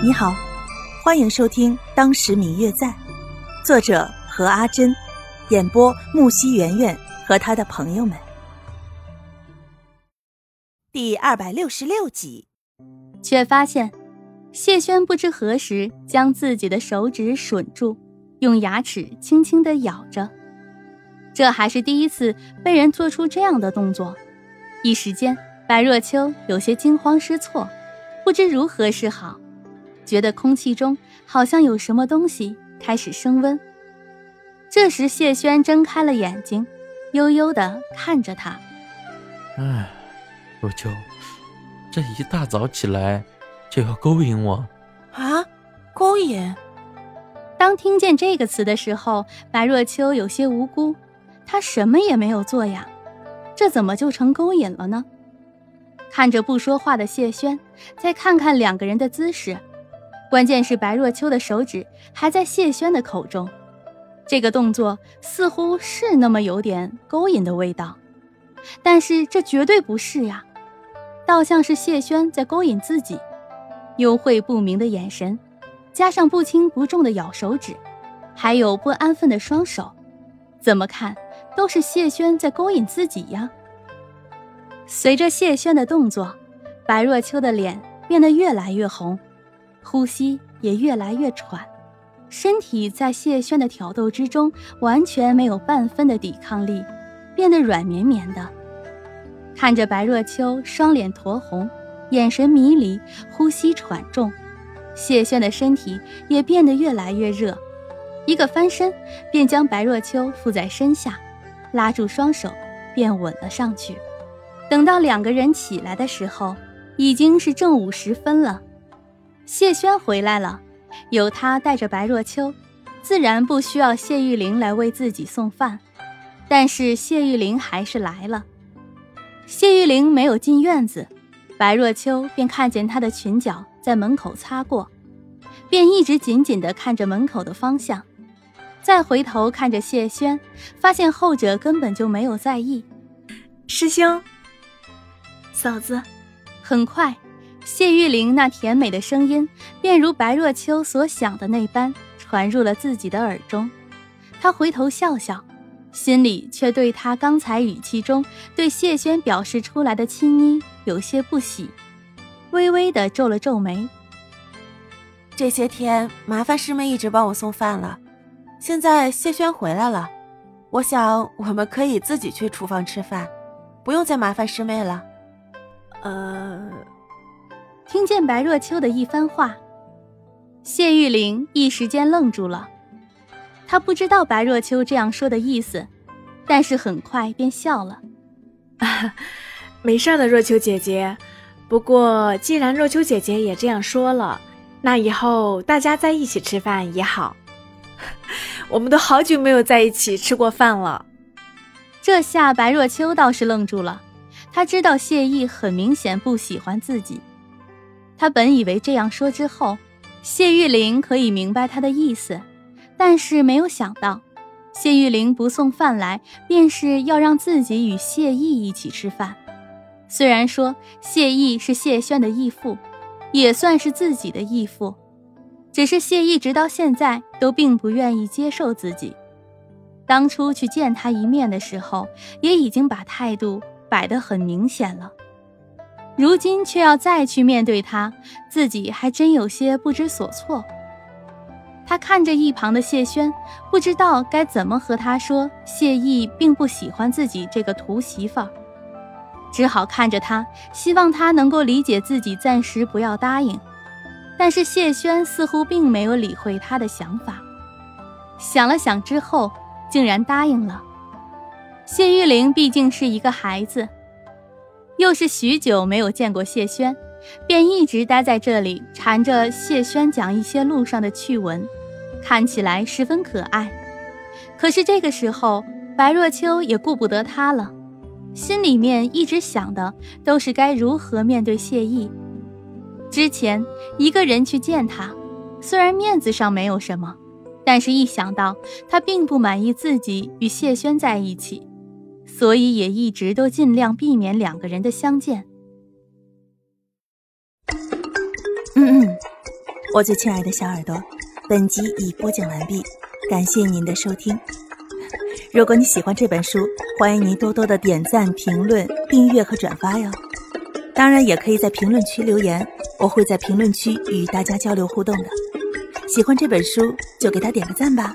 你好，欢迎收听《当时明月在》，作者何阿珍，演播木西圆圆和他的朋友们。第二百六十六集，却发现谢轩不知何时将自己的手指吮住，用牙齿轻轻的咬着。这还是第一次被人做出这样的动作，一时间，白若秋有些惊慌失措，不知如何是好。觉得空气中好像有什么东西开始升温。这时，谢轩睁开了眼睛，悠悠的看着他。哎，若秋，这一大早起来就要勾引我？啊，勾引？当听见这个词的时候，白若秋有些无辜。他什么也没有做呀，这怎么就成勾引了呢？看着不说话的谢轩，再看看两个人的姿势。关键是白若秋的手指还在谢轩的口中，这个动作似乎是那么有点勾引的味道，但是这绝对不是呀，倒像是谢轩在勾引自己。幽晦不明的眼神，加上不轻不重的咬手指，还有不安分的双手，怎么看都是谢轩在勾引自己呀。随着谢轩的动作，白若秋的脸变得越来越红。呼吸也越来越喘，身体在谢轩的挑逗之中完全没有半分的抵抗力，变得软绵绵的。看着白若秋双脸酡红，眼神迷离，呼吸喘重，谢轩的身体也变得越来越热，一个翻身便将白若秋附在身下，拉住双手便吻了上去。等到两个人起来的时候，已经是正午时分了。谢轩回来了，有他带着白若秋，自然不需要谢玉玲来为自己送饭。但是谢玉玲还是来了。谢玉玲没有进院子，白若秋便看见她的裙角在门口擦过，便一直紧紧地看着门口的方向，再回头看着谢轩，发现后者根本就没有在意。师兄，嫂子，很快。谢玉玲那甜美的声音，便如白若秋所想的那般传入了自己的耳中。她回头笑笑，心里却对他刚才语气中对谢轩表示出来的亲昵有些不喜，微微的皱了皱眉。这些天麻烦师妹一直帮我送饭了，现在谢轩回来了，我想我们可以自己去厨房吃饭，不用再麻烦师妹了。呃。听见白若秋的一番话，谢玉玲一时间愣住了。她不知道白若秋这样说的意思，但是很快便笑了。没事的，若秋姐姐。不过既然若秋姐姐也这样说了，那以后大家在一起吃饭也好。我们都好久没有在一起吃过饭了。这下白若秋倒是愣住了，她知道谢意很明显不喜欢自己。他本以为这样说之后，谢玉玲可以明白他的意思，但是没有想到，谢玉玲不送饭来，便是要让自己与谢意一起吃饭。虽然说谢意是谢轩的义父，也算是自己的义父，只是谢意直到现在都并不愿意接受自己。当初去见他一面的时候，也已经把态度摆得很明显了。如今却要再去面对他，自己还真有些不知所措。他看着一旁的谢轩，不知道该怎么和他说谢意并不喜欢自己这个图媳妇儿，只好看着他，希望他能够理解自己，暂时不要答应。但是谢轩似乎并没有理会他的想法，想了想之后，竟然答应了。谢玉玲毕竟是一个孩子。又是许久没有见过谢轩，便一直待在这里缠着谢轩讲一些路上的趣闻，看起来十分可爱。可是这个时候，白若秋也顾不得他了，心里面一直想的都是该如何面对谢意。之前一个人去见他，虽然面子上没有什么，但是一想到他并不满意自己与谢轩在一起。所以也一直都尽量避免两个人的相见。嗯嗯，我最亲爱的小耳朵，本集已播讲完毕，感谢您的收听。如果你喜欢这本书，欢迎您多多的点赞、评论、订阅和转发哟。当然，也可以在评论区留言，我会在评论区与大家交流互动的。喜欢这本书，就给他点个赞吧。